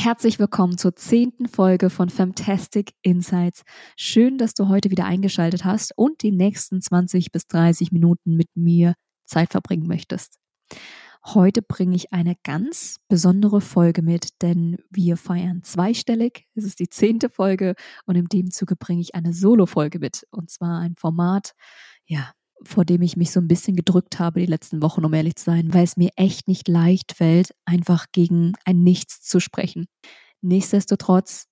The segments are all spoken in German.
Herzlich willkommen zur zehnten Folge von Fantastic Insights. Schön, dass du heute wieder eingeschaltet hast und die nächsten 20 bis 30 Minuten mit mir Zeit verbringen möchtest. Heute bringe ich eine ganz besondere Folge mit, denn wir feiern zweistellig. Es ist die zehnte Folge und in dem Zuge bringe ich eine Solo-Folge mit. Und zwar ein Format, ja, vor dem ich mich so ein bisschen gedrückt habe die letzten Wochen, um ehrlich zu sein, weil es mir echt nicht leicht fällt, einfach gegen ein Nichts zu sprechen. Nichtsdestotrotz,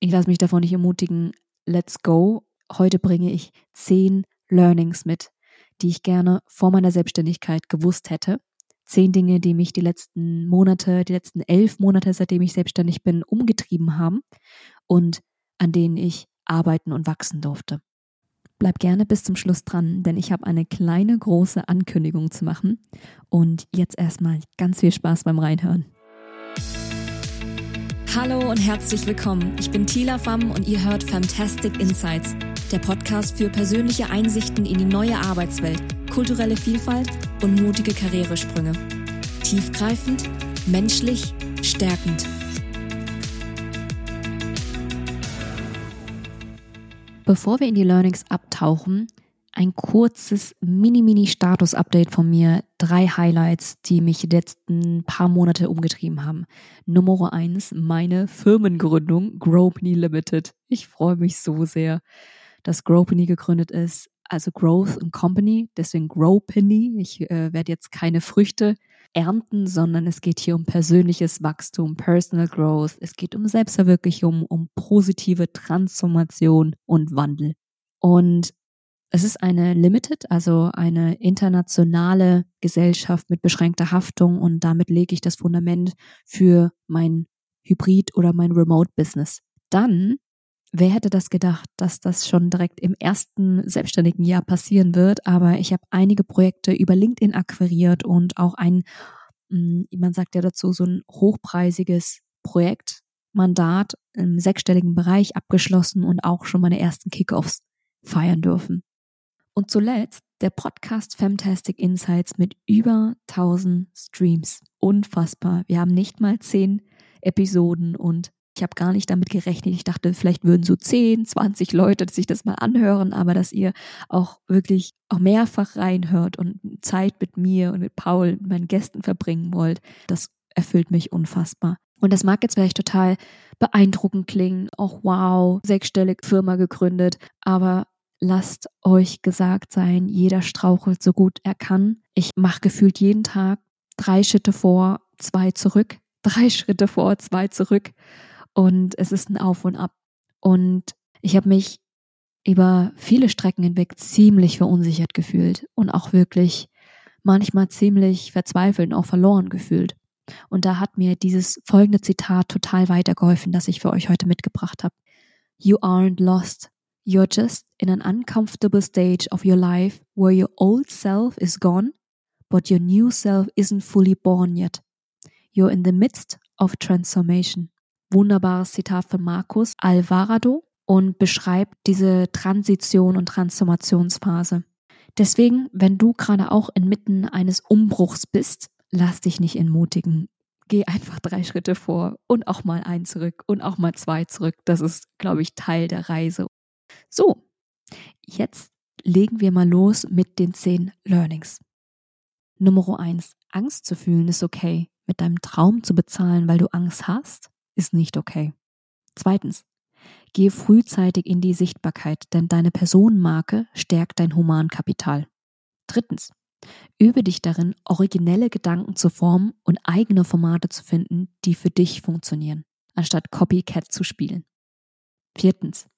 ich lasse mich davon nicht ermutigen, let's go. Heute bringe ich zehn Learnings mit, die ich gerne vor meiner Selbstständigkeit gewusst hätte. Zehn Dinge, die mich die letzten Monate, die letzten elf Monate, seitdem ich selbstständig bin, umgetrieben haben und an denen ich arbeiten und wachsen durfte. Bleib gerne bis zum Schluss dran, denn ich habe eine kleine große Ankündigung zu machen. Und jetzt erstmal ganz viel Spaß beim Reinhören. Hallo und herzlich willkommen. Ich bin Tila Pham und ihr hört Fantastic Insights, der Podcast für persönliche Einsichten in die neue Arbeitswelt, kulturelle Vielfalt und mutige Karrieresprünge. Tiefgreifend, menschlich, stärkend. Bevor wir in die Learnings abtauchen, ein kurzes Mini-Mini-Status-Update von mir. Drei Highlights, die mich die letzten paar Monate umgetrieben haben. Nummer eins, meine Firmengründung, Gropany Limited. Ich freue mich so sehr, dass Gropany gegründet ist. Also Growth and Company, deswegen Gropany. Ich äh, werde jetzt keine Früchte ernten, sondern es geht hier um persönliches Wachstum, Personal Growth. Es geht um Selbstverwirklichung, um positive Transformation und Wandel. Und es ist eine Limited, also eine internationale Gesellschaft mit beschränkter Haftung und damit lege ich das Fundament für mein Hybrid oder mein Remote Business. Dann Wer hätte das gedacht, dass das schon direkt im ersten selbstständigen Jahr passieren wird? Aber ich habe einige Projekte über LinkedIn akquiriert und auch ein, hm, man sagt ja dazu, so ein hochpreisiges Projektmandat im sechsstelligen Bereich abgeschlossen und auch schon meine ersten Kickoffs feiern dürfen. Und zuletzt der Podcast Fantastic Insights mit über 1000 Streams. Unfassbar. Wir haben nicht mal zehn Episoden und ich habe gar nicht damit gerechnet. Ich dachte, vielleicht würden so 10, 20 Leute sich das mal anhören, aber dass ihr auch wirklich auch mehrfach reinhört und Zeit mit mir und mit Paul, mit meinen Gästen verbringen wollt, das erfüllt mich unfassbar. Und das mag jetzt vielleicht total beeindruckend klingen. Auch wow, sechsstellig Firma gegründet, aber lasst euch gesagt sein, jeder strauchelt so gut er kann. Ich mache gefühlt jeden Tag drei Schritte vor, zwei zurück, drei Schritte vor, zwei zurück und es ist ein Auf und Ab. Und ich habe mich über viele Strecken hinweg ziemlich verunsichert gefühlt und auch wirklich manchmal ziemlich verzweifelt und auch verloren gefühlt. Und da hat mir dieses folgende Zitat total weitergeholfen, das ich für euch heute mitgebracht habe. You aren't lost. You're just in an uncomfortable stage of your life where your old self is gone, but your new self isn't fully born yet. You're in the midst of transformation wunderbares Zitat von Markus Alvarado und beschreibt diese Transition und Transformationsphase. Deswegen, wenn du gerade auch inmitten eines Umbruchs bist, lass dich nicht entmutigen. Geh einfach drei Schritte vor und auch mal ein zurück und auch mal zwei zurück. Das ist, glaube ich, Teil der Reise. So, jetzt legen wir mal los mit den zehn Learnings. Nummer eins: Angst zu fühlen ist okay. Mit deinem Traum zu bezahlen, weil du Angst hast, ist nicht okay. Zweitens, gehe frühzeitig in die Sichtbarkeit, denn deine Personenmarke stärkt dein Humankapital. Drittens, übe dich darin, originelle Gedanken zu formen und eigene Formate zu finden, die für dich funktionieren, anstatt Copycat zu spielen. Viertens,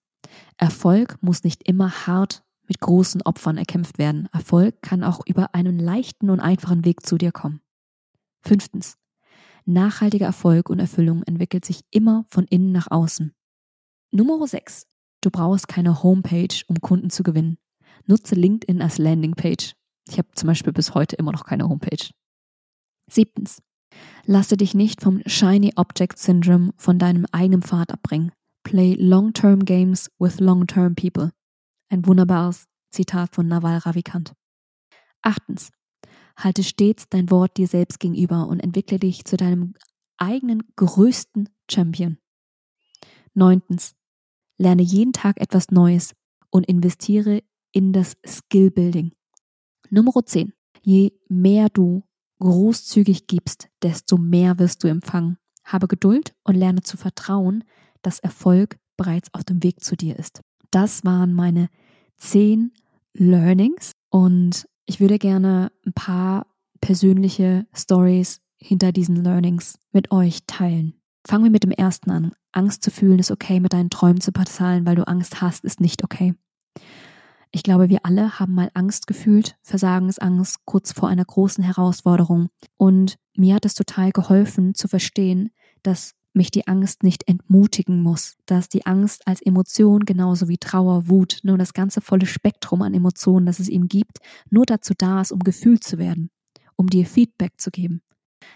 Erfolg muss nicht immer hart mit großen Opfern erkämpft werden. Erfolg kann auch über einen leichten und einfachen Weg zu dir kommen. Fünftens, Nachhaltiger Erfolg und Erfüllung entwickelt sich immer von innen nach außen. Nummer 6. Du brauchst keine Homepage, um Kunden zu gewinnen. Nutze LinkedIn als Landingpage. Ich habe zum Beispiel bis heute immer noch keine Homepage. Siebtens. Lasse dich nicht vom Shiny Object Syndrome von deinem eigenen Pfad abbringen. Play long-term games with long-term people. Ein wunderbares Zitat von Naval Ravikant. Achtens. Halte stets dein Wort dir selbst gegenüber und entwickle dich zu deinem eigenen größten Champion. Neuntens, lerne jeden Tag etwas Neues und investiere in das Skill Building. Nummer 10. Je mehr du großzügig gibst, desto mehr wirst du empfangen. Habe Geduld und lerne zu vertrauen, dass Erfolg bereits auf dem Weg zu dir ist. Das waren meine zehn Learnings und ich würde gerne ein paar persönliche Stories hinter diesen Learnings mit euch teilen. Fangen wir mit dem ersten an. Angst zu fühlen ist okay, mit deinen Träumen zu bezahlen, weil du Angst hast, ist nicht okay. Ich glaube, wir alle haben mal Angst gefühlt, Versagensangst kurz vor einer großen Herausforderung. Und mir hat es total geholfen zu verstehen, dass mich die Angst nicht entmutigen muss, dass die Angst als Emotion genauso wie Trauer, Wut, nur das ganze volle Spektrum an Emotionen, das es ihm gibt, nur dazu da ist, um gefühlt zu werden, um dir Feedback zu geben.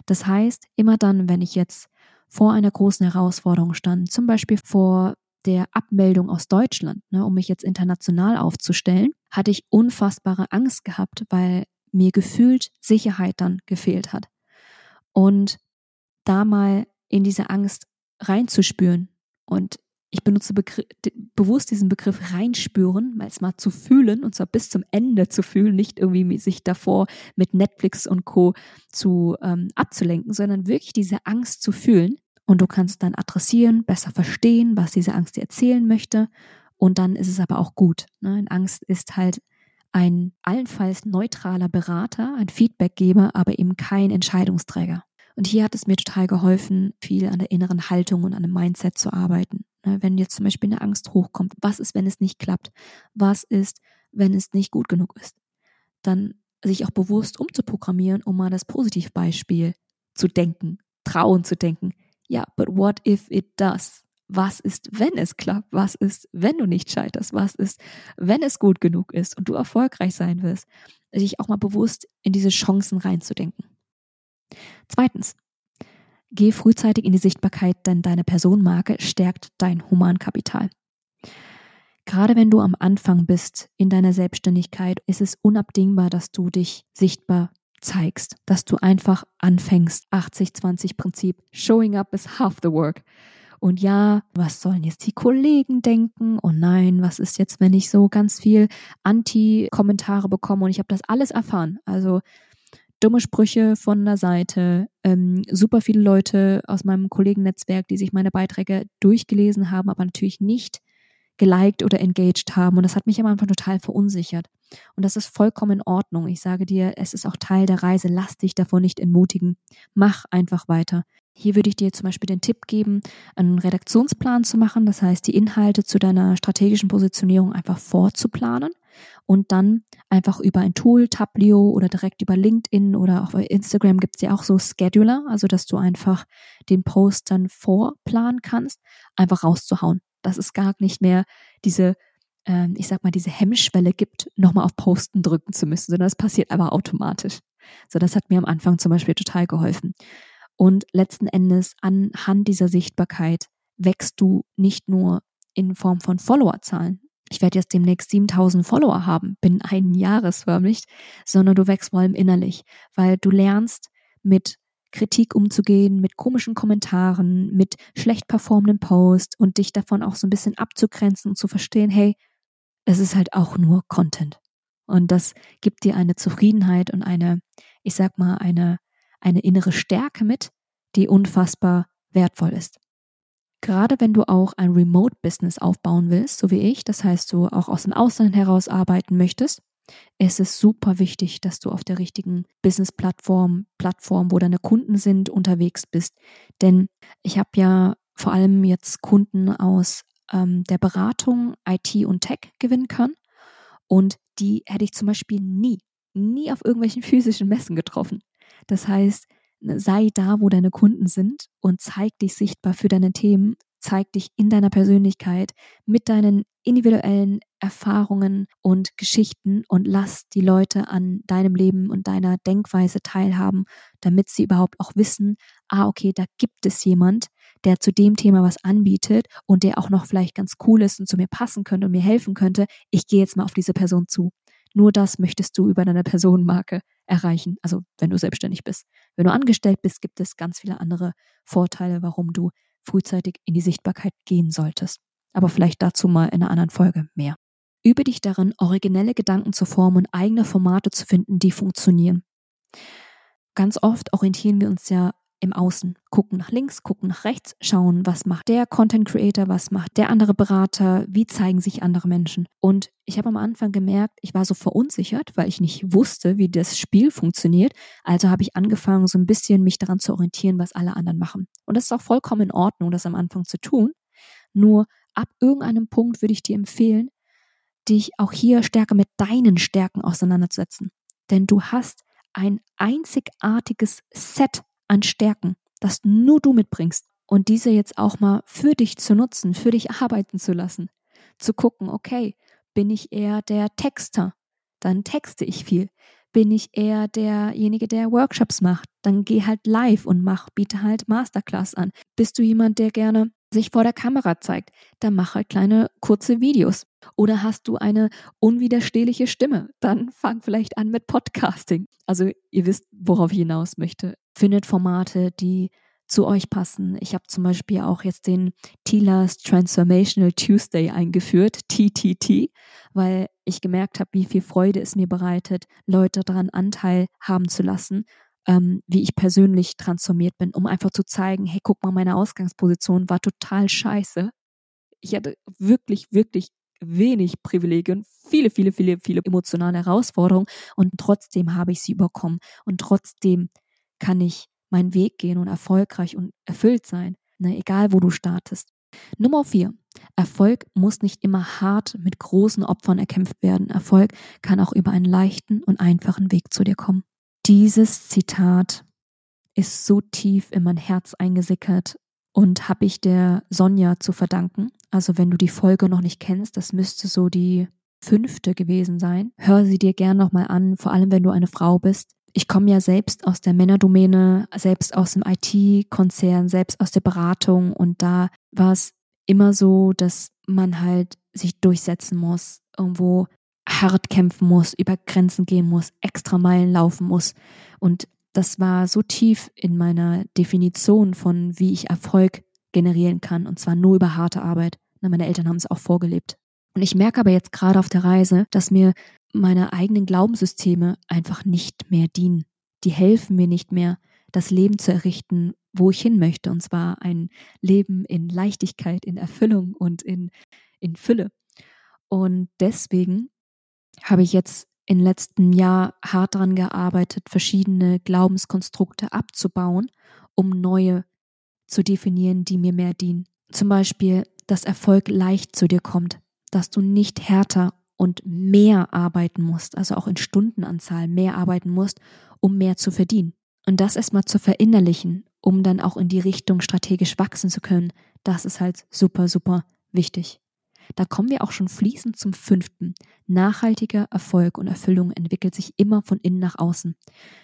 Das heißt, immer dann, wenn ich jetzt vor einer großen Herausforderung stand, zum Beispiel vor der Abmeldung aus Deutschland, ne, um mich jetzt international aufzustellen, hatte ich unfassbare Angst gehabt, weil mir gefühlt Sicherheit dann gefehlt hat. Und da mal in diese Angst reinzuspüren. Und ich benutze Begr bewusst diesen Begriff reinspüren, mal es mal zu fühlen und zwar bis zum Ende zu fühlen, nicht irgendwie sich davor mit Netflix und Co. zu ähm, abzulenken, sondern wirklich diese Angst zu fühlen. Und du kannst dann adressieren, besser verstehen, was diese Angst dir erzählen möchte. Und dann ist es aber auch gut. Ne? Angst ist halt ein allenfalls neutraler Berater, ein Feedbackgeber, aber eben kein Entscheidungsträger. Und hier hat es mir total geholfen, viel an der inneren Haltung und an dem Mindset zu arbeiten. Ne, wenn jetzt zum Beispiel eine Angst hochkommt, was ist, wenn es nicht klappt? Was ist, wenn es nicht gut genug ist? Dann sich auch bewusst umzuprogrammieren, um mal das Positivbeispiel zu denken, trauen zu denken. Ja, but what if it does? Was ist, wenn es klappt? Was ist, wenn du nicht scheiterst? Was ist, wenn es gut genug ist und du erfolgreich sein wirst? Sich auch mal bewusst in diese Chancen reinzudenken. Zweitens, geh frühzeitig in die Sichtbarkeit, denn deine Personenmarke stärkt dein Humankapital. Gerade wenn du am Anfang bist in deiner Selbstständigkeit, ist es unabdingbar, dass du dich sichtbar zeigst, dass du einfach anfängst. 80-20-Prinzip. Showing up is half the work. Und ja, was sollen jetzt die Kollegen denken? Oh nein, was ist jetzt, wenn ich so ganz viel Anti-Kommentare bekomme? Und ich habe das alles erfahren. Also dumme Sprüche von der Seite, ähm, super viele Leute aus meinem Kollegennetzwerk, die sich meine Beiträge durchgelesen haben, aber natürlich nicht geliked oder engaged haben. Und das hat mich am Anfang total verunsichert. Und das ist vollkommen in Ordnung. Ich sage dir, es ist auch Teil der Reise. Lass dich davon nicht entmutigen. Mach einfach weiter. Hier würde ich dir zum Beispiel den Tipp geben, einen Redaktionsplan zu machen. Das heißt, die Inhalte zu deiner strategischen Positionierung einfach vorzuplanen und dann einfach über ein Tool, Tablio oder direkt über LinkedIn oder bei Instagram gibt es ja auch so Scheduler, also dass du einfach den Post dann vorplanen kannst, einfach rauszuhauen. Dass es gar nicht mehr diese, äh, ich sag mal, diese Hemmschwelle gibt, nochmal auf Posten drücken zu müssen, sondern es passiert aber automatisch. So, das hat mir am Anfang zum Beispiel total geholfen. Und letzten Endes anhand dieser Sichtbarkeit wächst du nicht nur in Form von Followerzahlen, ich werde jetzt demnächst 7000 Follower haben, bin ein Jahres förmlich, sondern du wächst vor allem innerlich, weil du lernst mit Kritik umzugehen, mit komischen Kommentaren, mit schlecht performenden Posts und dich davon auch so ein bisschen abzugrenzen und zu verstehen, hey, es ist halt auch nur Content. Und das gibt dir eine Zufriedenheit und eine, ich sag mal, eine, eine innere Stärke mit, die unfassbar wertvoll ist. Gerade wenn du auch ein Remote-Business aufbauen willst, so wie ich, das heißt, du auch aus dem Ausland heraus arbeiten möchtest, ist es super wichtig, dass du auf der richtigen Business-Plattform, Plattform, wo deine Kunden sind, unterwegs bist. Denn ich habe ja vor allem jetzt Kunden aus ähm, der Beratung, IT und Tech gewinnen können. Und die hätte ich zum Beispiel nie, nie auf irgendwelchen physischen Messen getroffen. Das heißt, sei da, wo deine Kunden sind und zeig dich sichtbar für deine Themen, zeig dich in deiner Persönlichkeit mit deinen individuellen Erfahrungen und Geschichten und lass die Leute an deinem Leben und deiner Denkweise teilhaben, damit sie überhaupt auch wissen, ah, okay, da gibt es jemand, der zu dem Thema was anbietet und der auch noch vielleicht ganz cool ist und zu mir passen könnte und mir helfen könnte. Ich gehe jetzt mal auf diese Person zu. Nur das möchtest du über deine Personenmarke erreichen, also wenn du selbstständig bist. Wenn du angestellt bist, gibt es ganz viele andere Vorteile, warum du frühzeitig in die Sichtbarkeit gehen solltest. Aber vielleicht dazu mal in einer anderen Folge mehr. Übe dich darin, originelle Gedanken zu formen und eigene Formate zu finden, die funktionieren. Ganz oft orientieren wir uns ja im Außen, gucken nach links, gucken nach rechts, schauen, was macht der Content Creator, was macht der andere Berater, wie zeigen sich andere Menschen. Und ich habe am Anfang gemerkt, ich war so verunsichert, weil ich nicht wusste, wie das Spiel funktioniert. Also habe ich angefangen, so ein bisschen mich daran zu orientieren, was alle anderen machen. Und das ist auch vollkommen in Ordnung, das am Anfang zu tun. Nur ab irgendeinem Punkt würde ich dir empfehlen, dich auch hier stärker mit deinen Stärken auseinanderzusetzen. Denn du hast ein einzigartiges Set an Stärken, das nur du mitbringst. Und diese jetzt auch mal für dich zu nutzen, für dich arbeiten zu lassen. Zu gucken, okay, bin ich eher der Texter? Dann texte ich viel. Bin ich eher derjenige, der Workshops macht? Dann geh halt live und mach, biete halt Masterclass an. Bist du jemand, der gerne sich vor der Kamera zeigt, dann mach halt kleine kurze Videos. Oder hast du eine unwiderstehliche Stimme, dann fang vielleicht an mit Podcasting. Also ihr wisst, worauf ich hinaus möchte. Findet Formate, die zu euch passen. Ich habe zum Beispiel auch jetzt den Tilas Transformational Tuesday eingeführt, TTT, weil ich gemerkt habe, wie viel Freude es mir bereitet, Leute daran Anteil haben zu lassen ähm, wie ich persönlich transformiert bin, um einfach zu zeigen, hey, guck mal, meine Ausgangsposition war total scheiße. Ich hatte wirklich, wirklich wenig Privilegien, viele, viele, viele, viele emotionale Herausforderungen und trotzdem habe ich sie überkommen und trotzdem kann ich meinen Weg gehen und erfolgreich und erfüllt sein, ne, egal wo du startest. Nummer vier. Erfolg muss nicht immer hart mit großen Opfern erkämpft werden. Erfolg kann auch über einen leichten und einfachen Weg zu dir kommen. Dieses Zitat ist so tief in mein Herz eingesickert und habe ich der Sonja zu verdanken. Also wenn du die Folge noch nicht kennst, das müsste so die fünfte gewesen sein. Hör sie dir gern nochmal an, vor allem wenn du eine Frau bist. Ich komme ja selbst aus der Männerdomäne, selbst aus dem IT-Konzern, selbst aus der Beratung und da war es immer so, dass man halt sich durchsetzen muss, irgendwo hart kämpfen muss, über Grenzen gehen muss, extra Meilen laufen muss. Und das war so tief in meiner Definition von, wie ich Erfolg generieren kann. Und zwar nur über harte Arbeit. Meine Eltern haben es auch vorgelebt. Und ich merke aber jetzt gerade auf der Reise, dass mir meine eigenen Glaubenssysteme einfach nicht mehr dienen. Die helfen mir nicht mehr, das Leben zu errichten, wo ich hin möchte. Und zwar ein Leben in Leichtigkeit, in Erfüllung und in, in Fülle. Und deswegen habe ich jetzt im letzten Jahr hart daran gearbeitet, verschiedene Glaubenskonstrukte abzubauen, um neue zu definieren, die mir mehr dienen. Zum Beispiel, dass Erfolg leicht zu dir kommt, dass du nicht härter und mehr arbeiten musst, also auch in Stundenanzahl mehr arbeiten musst, um mehr zu verdienen. Und das erstmal zu verinnerlichen, um dann auch in die Richtung strategisch wachsen zu können, das ist halt super, super wichtig. Da kommen wir auch schon fließend zum fünften. Nachhaltiger Erfolg und Erfüllung entwickelt sich immer von innen nach außen.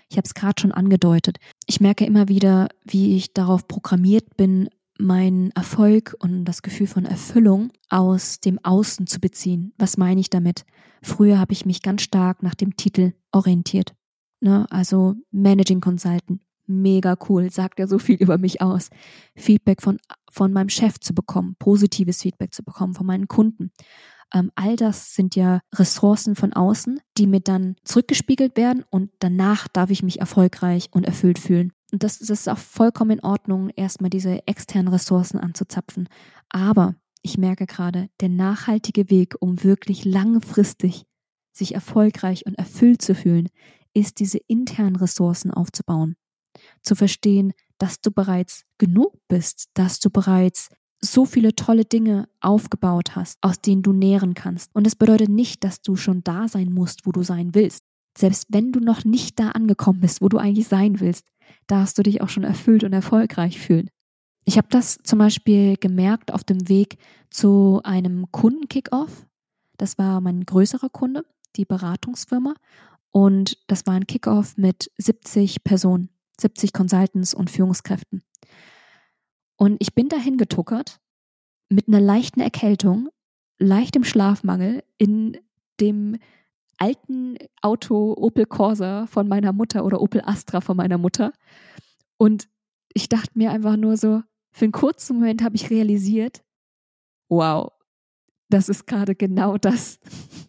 Ich habe es gerade schon angedeutet. Ich merke immer wieder, wie ich darauf programmiert bin, meinen Erfolg und das Gefühl von Erfüllung aus dem Außen zu beziehen. Was meine ich damit? Früher habe ich mich ganz stark nach dem Titel orientiert. Ne? Also Managing Consultant, mega cool, sagt ja so viel über mich aus. Feedback von, von meinem Chef zu bekommen, positives Feedback zu bekommen von meinen Kunden. Ähm, all das sind ja Ressourcen von außen, die mir dann zurückgespiegelt werden und danach darf ich mich erfolgreich und erfüllt fühlen. Und das, das ist auch vollkommen in Ordnung, erstmal diese externen Ressourcen anzuzapfen. Aber ich merke gerade, der nachhaltige Weg, um wirklich langfristig sich erfolgreich und erfüllt zu fühlen, ist diese internen Ressourcen aufzubauen zu verstehen, dass du bereits genug bist, dass du bereits so viele tolle Dinge aufgebaut hast, aus denen du nähren kannst. Und es bedeutet nicht, dass du schon da sein musst, wo du sein willst. Selbst wenn du noch nicht da angekommen bist, wo du eigentlich sein willst, darfst du dich auch schon erfüllt und erfolgreich fühlen. Ich habe das zum Beispiel gemerkt auf dem Weg zu einem Kunden-Kickoff. Das war mein größerer Kunde, die Beratungsfirma. Und das war ein Kickoff mit 70 Personen. 70 Consultants und Führungskräften. Und ich bin dahin getuckert mit einer leichten Erkältung, leichtem Schlafmangel, in dem alten Auto Opel Corsa von meiner Mutter oder Opel Astra von meiner Mutter. Und ich dachte mir einfach nur so, für einen kurzen Moment habe ich realisiert, wow, das ist gerade genau das,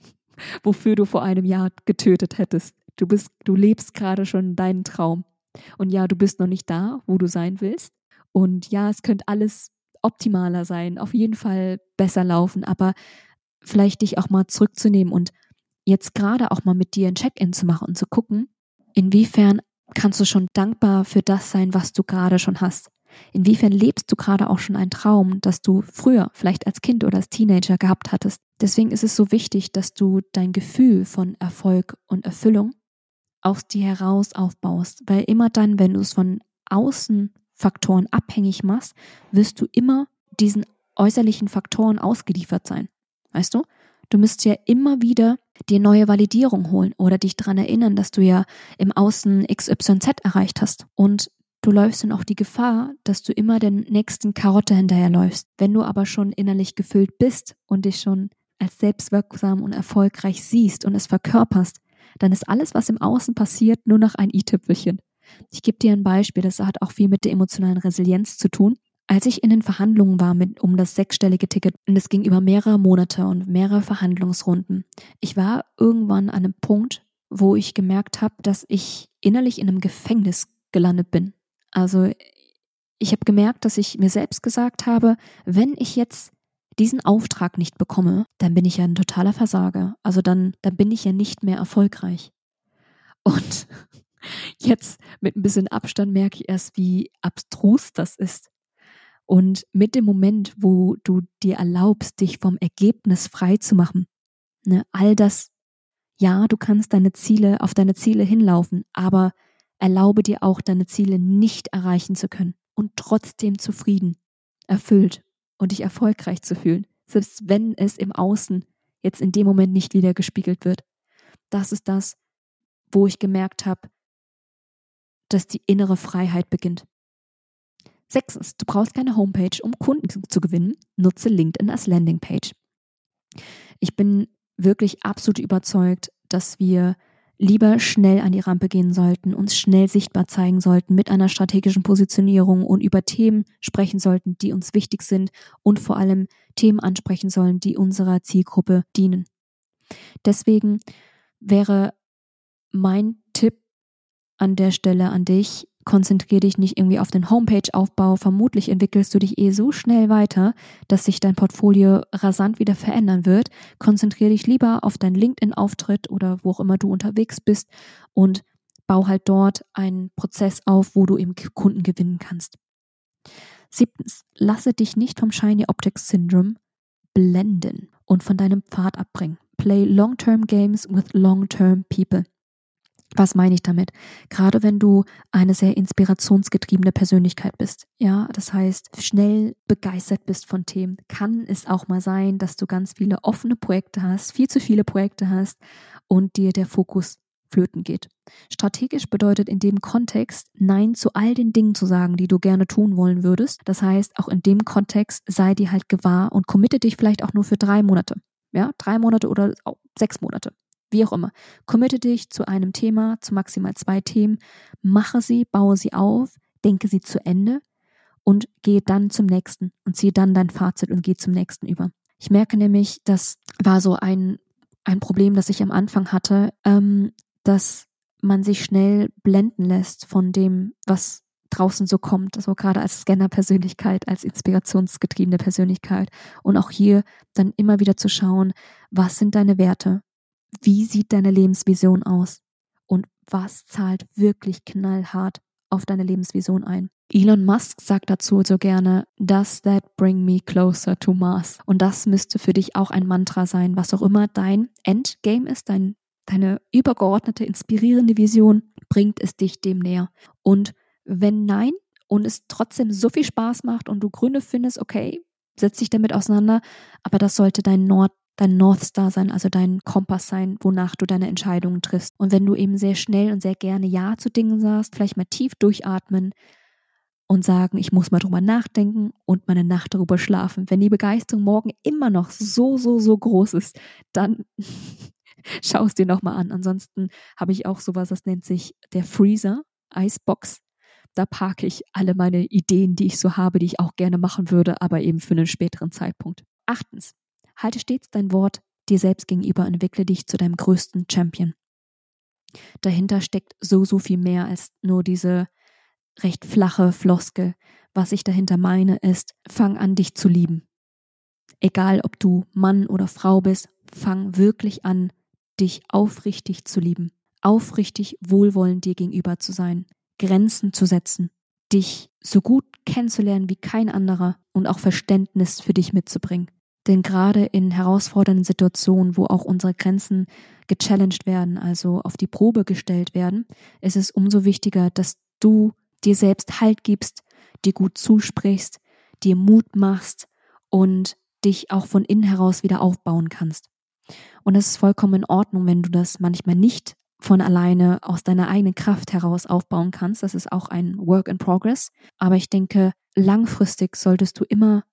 wofür du vor einem Jahr getötet hättest. Du bist, du lebst gerade schon deinen Traum. Und ja, du bist noch nicht da, wo du sein willst. Und ja, es könnte alles optimaler sein, auf jeden Fall besser laufen, aber vielleicht dich auch mal zurückzunehmen und jetzt gerade auch mal mit dir ein Check-in zu machen und zu gucken, inwiefern kannst du schon dankbar für das sein, was du gerade schon hast. Inwiefern lebst du gerade auch schon einen Traum, das du früher, vielleicht als Kind oder als Teenager gehabt hattest? Deswegen ist es so wichtig, dass du dein Gefühl von Erfolg und Erfüllung aus dir heraus aufbaust, weil immer dann, wenn du es von außen Faktoren abhängig machst, wirst du immer diesen äußerlichen Faktoren ausgeliefert sein. Weißt du? Du müsst ja immer wieder dir neue Validierung holen oder dich daran erinnern, dass du ja im Außen XYZ erreicht hast. Und du läufst dann auch die Gefahr, dass du immer den nächsten Karotte hinterherläufst. Wenn du aber schon innerlich gefüllt bist und dich schon als selbstwirksam und erfolgreich siehst und es verkörperst, dann ist alles, was im Außen passiert, nur noch ein i-Tüpfelchen. Ich gebe dir ein Beispiel, das hat auch viel mit der emotionalen Resilienz zu tun. Als ich in den Verhandlungen war mit, um das sechsstellige Ticket, und es ging über mehrere Monate und mehrere Verhandlungsrunden, ich war irgendwann an einem Punkt, wo ich gemerkt habe, dass ich innerlich in einem Gefängnis gelandet bin. Also ich habe gemerkt, dass ich mir selbst gesagt habe, wenn ich jetzt diesen Auftrag nicht bekomme, dann bin ich ja ein totaler Versager. Also dann, dann bin ich ja nicht mehr erfolgreich. Und jetzt mit ein bisschen Abstand merke ich erst, wie abstrus das ist. Und mit dem Moment, wo du dir erlaubst, dich vom Ergebnis frei zu machen, ne, all das, ja, du kannst deine Ziele, auf deine Ziele hinlaufen, aber erlaube dir auch, deine Ziele nicht erreichen zu können und trotzdem zufrieden, erfüllt und dich erfolgreich zu fühlen, selbst wenn es im Außen jetzt in dem Moment nicht wieder gespiegelt wird. Das ist das, wo ich gemerkt habe, dass die innere Freiheit beginnt. Sechstens, du brauchst keine Homepage, um Kunden zu gewinnen. Nutze LinkedIn als Landingpage. Ich bin wirklich absolut überzeugt, dass wir lieber schnell an die Rampe gehen sollten, uns schnell sichtbar zeigen sollten mit einer strategischen Positionierung und über Themen sprechen sollten, die uns wichtig sind und vor allem Themen ansprechen sollen, die unserer Zielgruppe dienen. Deswegen wäre mein Tipp an der Stelle an dich, konzentriere dich nicht irgendwie auf den Homepage-Aufbau. Vermutlich entwickelst du dich eh so schnell weiter, dass sich dein Portfolio rasant wieder verändern wird. Konzentriere dich lieber auf deinen LinkedIn-Auftritt oder wo auch immer du unterwegs bist und bau halt dort einen Prozess auf, wo du eben Kunden gewinnen kannst. Siebtens, lasse dich nicht vom Shiny Object Syndrome blenden und von deinem Pfad abbringen. Play long-term games with long-term people. Was meine ich damit? Gerade wenn du eine sehr inspirationsgetriebene Persönlichkeit bist, ja, das heißt, schnell begeistert bist von Themen, kann es auch mal sein, dass du ganz viele offene Projekte hast, viel zu viele Projekte hast und dir der Fokus flöten geht. Strategisch bedeutet in dem Kontext Nein zu all den Dingen zu sagen, die du gerne tun wollen würdest. Das heißt, auch in dem Kontext sei dir halt gewahr und committe dich vielleicht auch nur für drei Monate. Ja, drei Monate oder sechs Monate wie auch immer. Committe dich zu einem Thema, zu maximal zwei Themen, mache sie, baue sie auf, denke sie zu Ende und gehe dann zum nächsten und ziehe dann dein Fazit und gehe zum nächsten über. Ich merke nämlich, das war so ein, ein Problem, das ich am Anfang hatte, ähm, dass man sich schnell blenden lässt von dem, was draußen so kommt, also gerade als Scanner-Persönlichkeit, als inspirationsgetriebene Persönlichkeit. Und auch hier dann immer wieder zu schauen, was sind deine Werte? Wie sieht deine Lebensvision aus? Und was zahlt wirklich knallhart auf deine Lebensvision ein? Elon Musk sagt dazu so gerne, Does that bring me closer to Mars? Und das müsste für dich auch ein Mantra sein, was auch immer dein Endgame ist, dein, deine übergeordnete, inspirierende Vision, bringt es dich dem näher. Und wenn nein und es trotzdem so viel Spaß macht und du Gründe findest, okay, setz dich damit auseinander, aber das sollte dein Nord dein North Star sein, also dein Kompass sein, wonach du deine Entscheidungen triffst. Und wenn du eben sehr schnell und sehr gerne Ja zu Dingen sagst, vielleicht mal tief durchatmen und sagen, ich muss mal drüber nachdenken und meine Nacht darüber schlafen. Wenn die Begeisterung morgen immer noch so, so, so groß ist, dann schau es dir nochmal an. Ansonsten habe ich auch sowas, das nennt sich der Freezer, Icebox. Da parke ich alle meine Ideen, die ich so habe, die ich auch gerne machen würde, aber eben für einen späteren Zeitpunkt. Achtens, halte stets dein Wort dir selbst gegenüber entwickle dich zu deinem größten Champion. Dahinter steckt so, so viel mehr als nur diese recht flache Floskel. Was ich dahinter meine, ist, fang an, dich zu lieben. Egal, ob du Mann oder Frau bist, fang wirklich an, dich aufrichtig zu lieben, aufrichtig wohlwollend dir gegenüber zu sein, Grenzen zu setzen, dich so gut kennenzulernen wie kein anderer und auch Verständnis für dich mitzubringen. Denn gerade in herausfordernden Situationen, wo auch unsere Grenzen gechallenged werden, also auf die Probe gestellt werden, ist es umso wichtiger, dass du dir selbst Halt gibst, dir gut zusprichst, dir Mut machst und dich auch von innen heraus wieder aufbauen kannst. Und es ist vollkommen in Ordnung, wenn du das manchmal nicht von alleine aus deiner eigenen Kraft heraus aufbauen kannst. Das ist auch ein Work in Progress. Aber ich denke, langfristig solltest du immer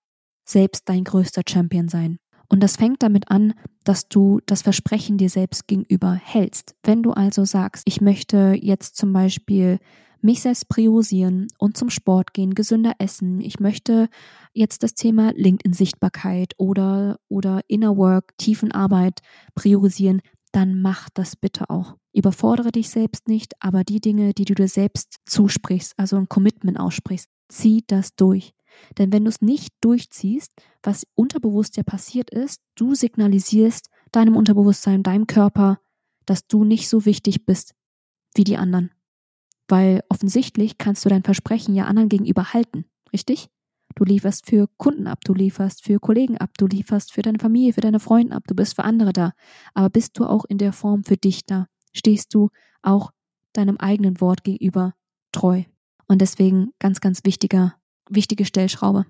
selbst dein größter Champion sein. Und das fängt damit an, dass du das Versprechen dir selbst gegenüber hältst. Wenn du also sagst, ich möchte jetzt zum Beispiel mich selbst priorisieren und zum Sport gehen, gesünder essen. Ich möchte jetzt das Thema LinkedIn-Sichtbarkeit oder, oder Inner Work, Tiefenarbeit priorisieren, dann mach das bitte auch. Überfordere dich selbst nicht, aber die Dinge, die du dir selbst zusprichst, also ein Commitment aussprichst, zieh das durch. Denn wenn du es nicht durchziehst, was unterbewusst ja passiert ist, du signalisierst deinem Unterbewusstsein, deinem Körper, dass du nicht so wichtig bist wie die anderen. Weil offensichtlich kannst du dein Versprechen ja anderen gegenüber halten, richtig? Du lieferst für Kunden ab, du lieferst für Kollegen ab, du lieferst für deine Familie, für deine Freunde ab, du bist für andere da. Aber bist du auch in der Form für dich da? Stehst du auch deinem eigenen Wort gegenüber treu? Und deswegen ganz, ganz wichtiger, wichtige Stellschraube.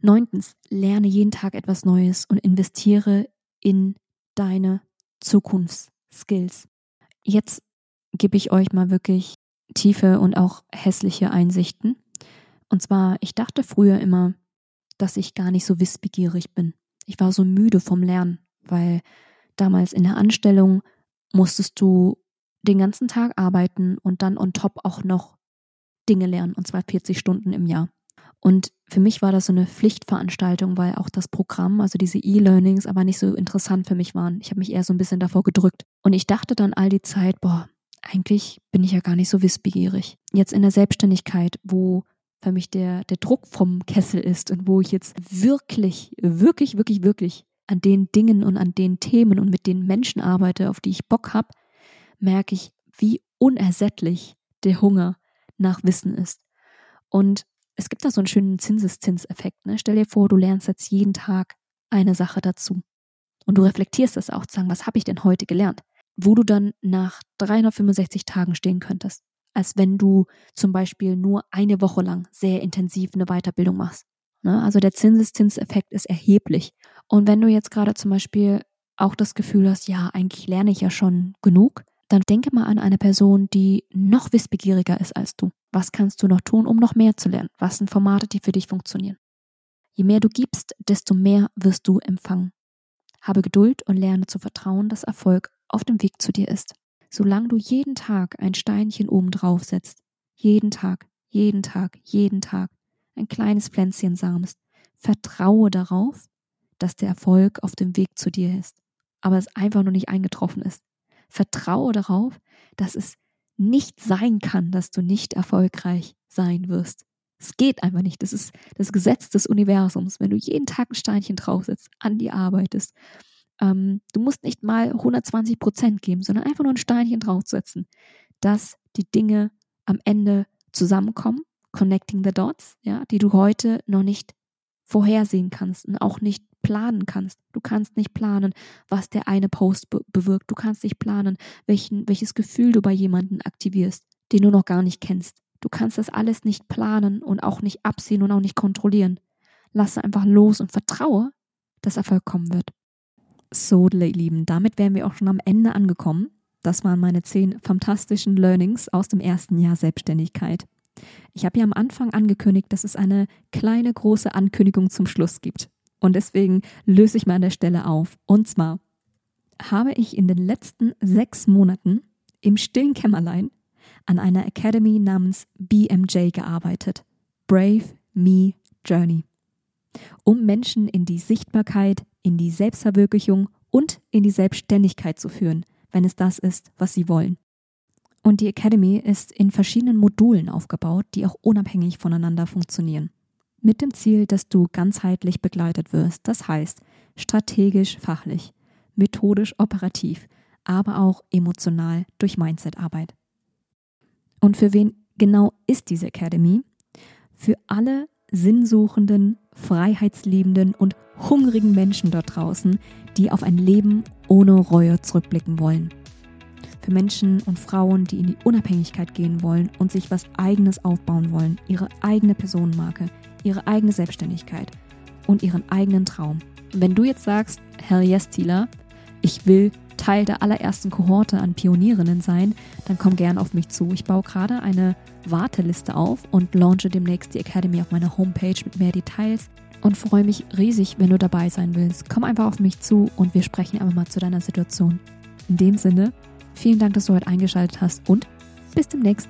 Neuntens, lerne jeden Tag etwas Neues und investiere in deine Zukunftsskills. Jetzt gebe ich euch mal wirklich tiefe und auch hässliche Einsichten. Und zwar, ich dachte früher immer, dass ich gar nicht so wissbegierig bin. Ich war so müde vom Lernen, weil damals in der Anstellung musstest du den ganzen Tag arbeiten und dann on top auch noch Dinge lernen, und zwar 40 Stunden im Jahr. Und für mich war das so eine Pflichtveranstaltung, weil auch das Programm, also diese E-Learnings, aber nicht so interessant für mich waren. Ich habe mich eher so ein bisschen davor gedrückt. Und ich dachte dann all die Zeit, boah, eigentlich bin ich ja gar nicht so wissbegierig. Jetzt in der Selbstständigkeit, wo für mich der, der Druck vom Kessel ist und wo ich jetzt wirklich, wirklich, wirklich, wirklich an den Dingen und an den Themen und mit den Menschen arbeite, auf die ich Bock habe, merke ich, wie unersättlich der Hunger nach Wissen ist. Und es gibt da so einen schönen Zinseszinseffekt. Ne? Stell dir vor, du lernst jetzt jeden Tag eine Sache dazu. Und du reflektierst das auch, zu sagen, was habe ich denn heute gelernt? wo du dann nach 365 Tagen stehen könntest, als wenn du zum Beispiel nur eine Woche lang sehr intensiv eine Weiterbildung machst. Ne? Also der Zinseszinseffekt ist erheblich. Und wenn du jetzt gerade zum Beispiel auch das Gefühl hast, ja, eigentlich lerne ich ja schon genug, dann denke mal an eine Person, die noch wissbegieriger ist als du. Was kannst du noch tun, um noch mehr zu lernen? Was sind Formate, die für dich funktionieren? Je mehr du gibst, desto mehr wirst du empfangen. Habe Geduld und lerne zu vertrauen, dass Erfolg auf dem Weg zu dir ist. Solange du jeden Tag ein Steinchen oben drauf setzt, jeden Tag, jeden Tag, jeden Tag ein kleines Pflänzchen samst, vertraue darauf, dass der Erfolg auf dem Weg zu dir ist, aber es einfach nur nicht eingetroffen ist. Vertraue darauf, dass es nicht sein kann, dass du nicht erfolgreich sein wirst. Es geht einfach nicht. Das ist das Gesetz des Universums. Wenn du jeden Tag ein Steinchen draufsetzt, an dir arbeitest ähm, du musst nicht mal 120 Prozent geben, sondern einfach nur ein Steinchen draufsetzen, dass die Dinge am Ende zusammenkommen, connecting the dots, ja, die du heute noch nicht vorhersehen kannst und auch nicht planen kannst. Du kannst nicht planen, was der eine Post be bewirkt. Du kannst nicht planen, welchen, welches Gefühl du bei jemandem aktivierst, den du noch gar nicht kennst. Du kannst das alles nicht planen und auch nicht absehen und auch nicht kontrollieren. Lasse einfach los und vertraue, dass Erfolg kommen wird. So, Lieben, damit wären wir auch schon am Ende angekommen. Das waren meine zehn fantastischen Learnings aus dem ersten Jahr Selbstständigkeit. Ich habe ja am Anfang angekündigt, dass es eine kleine große Ankündigung zum Schluss gibt. Und deswegen löse ich mal an der Stelle auf. Und zwar, habe ich in den letzten sechs Monaten im stillen Kämmerlein an einer Academy namens BMJ gearbeitet. Brave Me Journey. Um Menschen in die Sichtbarkeit, in die Selbstverwirklichung und in die Selbstständigkeit zu führen, wenn es das ist, was sie wollen. Und die Academy ist in verschiedenen Modulen aufgebaut, die auch unabhängig voneinander funktionieren. Mit dem Ziel, dass du ganzheitlich begleitet wirst, das heißt strategisch fachlich, methodisch operativ, aber auch emotional durch Mindset-Arbeit. Und für wen genau ist diese Academy? Für alle sinnsuchenden, freiheitsliebenden und hungrigen Menschen dort draußen, die auf ein Leben ohne Reue zurückblicken wollen. Für Menschen und Frauen, die in die Unabhängigkeit gehen wollen und sich was eigenes aufbauen wollen, ihre eigene Personenmarke, ihre eigene Selbstständigkeit und ihren eigenen Traum. Wenn du jetzt sagst, hell yes, Tila, ich will Teil der allerersten Kohorte an Pionierinnen sein, dann komm gern auf mich zu. Ich baue gerade eine Warteliste auf und launche demnächst die Academy auf meiner Homepage mit mehr Details und freue mich riesig, wenn du dabei sein willst. Komm einfach auf mich zu und wir sprechen einfach mal zu deiner Situation. In dem Sinne, vielen Dank, dass du heute eingeschaltet hast und bis demnächst.